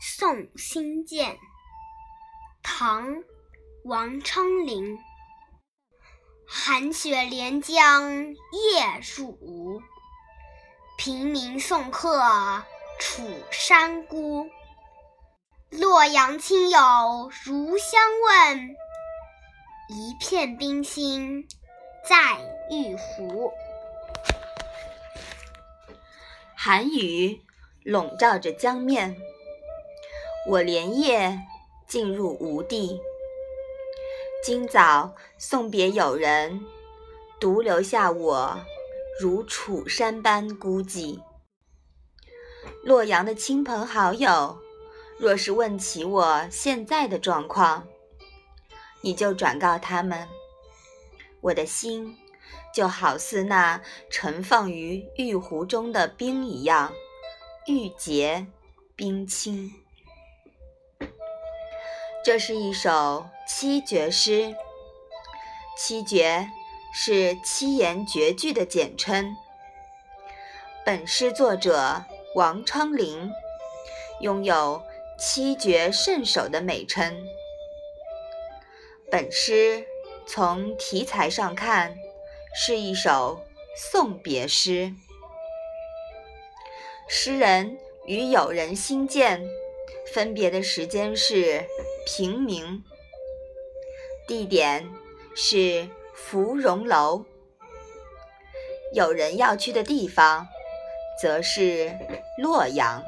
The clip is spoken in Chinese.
送辛渐。唐·王昌龄。寒雪连江夜入吴，平明送客楚山孤。洛阳亲友如相问，一片冰心在玉壶。寒雨笼罩着江面，我连夜进入吴地。今早送别友人，独留下我如楚山般孤寂。洛阳的亲朋好友，若是问起我现在的状况，你就转告他们，我的心就好似那盛放于玉壶中的冰一样，玉洁冰清。这是一首七绝诗，七绝是七言绝句的简称。本诗作者王昌龄拥有“七绝圣手”的美称。本诗从题材上看是一首送别诗，诗人与友人新见分别的时间是。平明，地点是芙蓉楼。有人要去的地方，则是洛阳。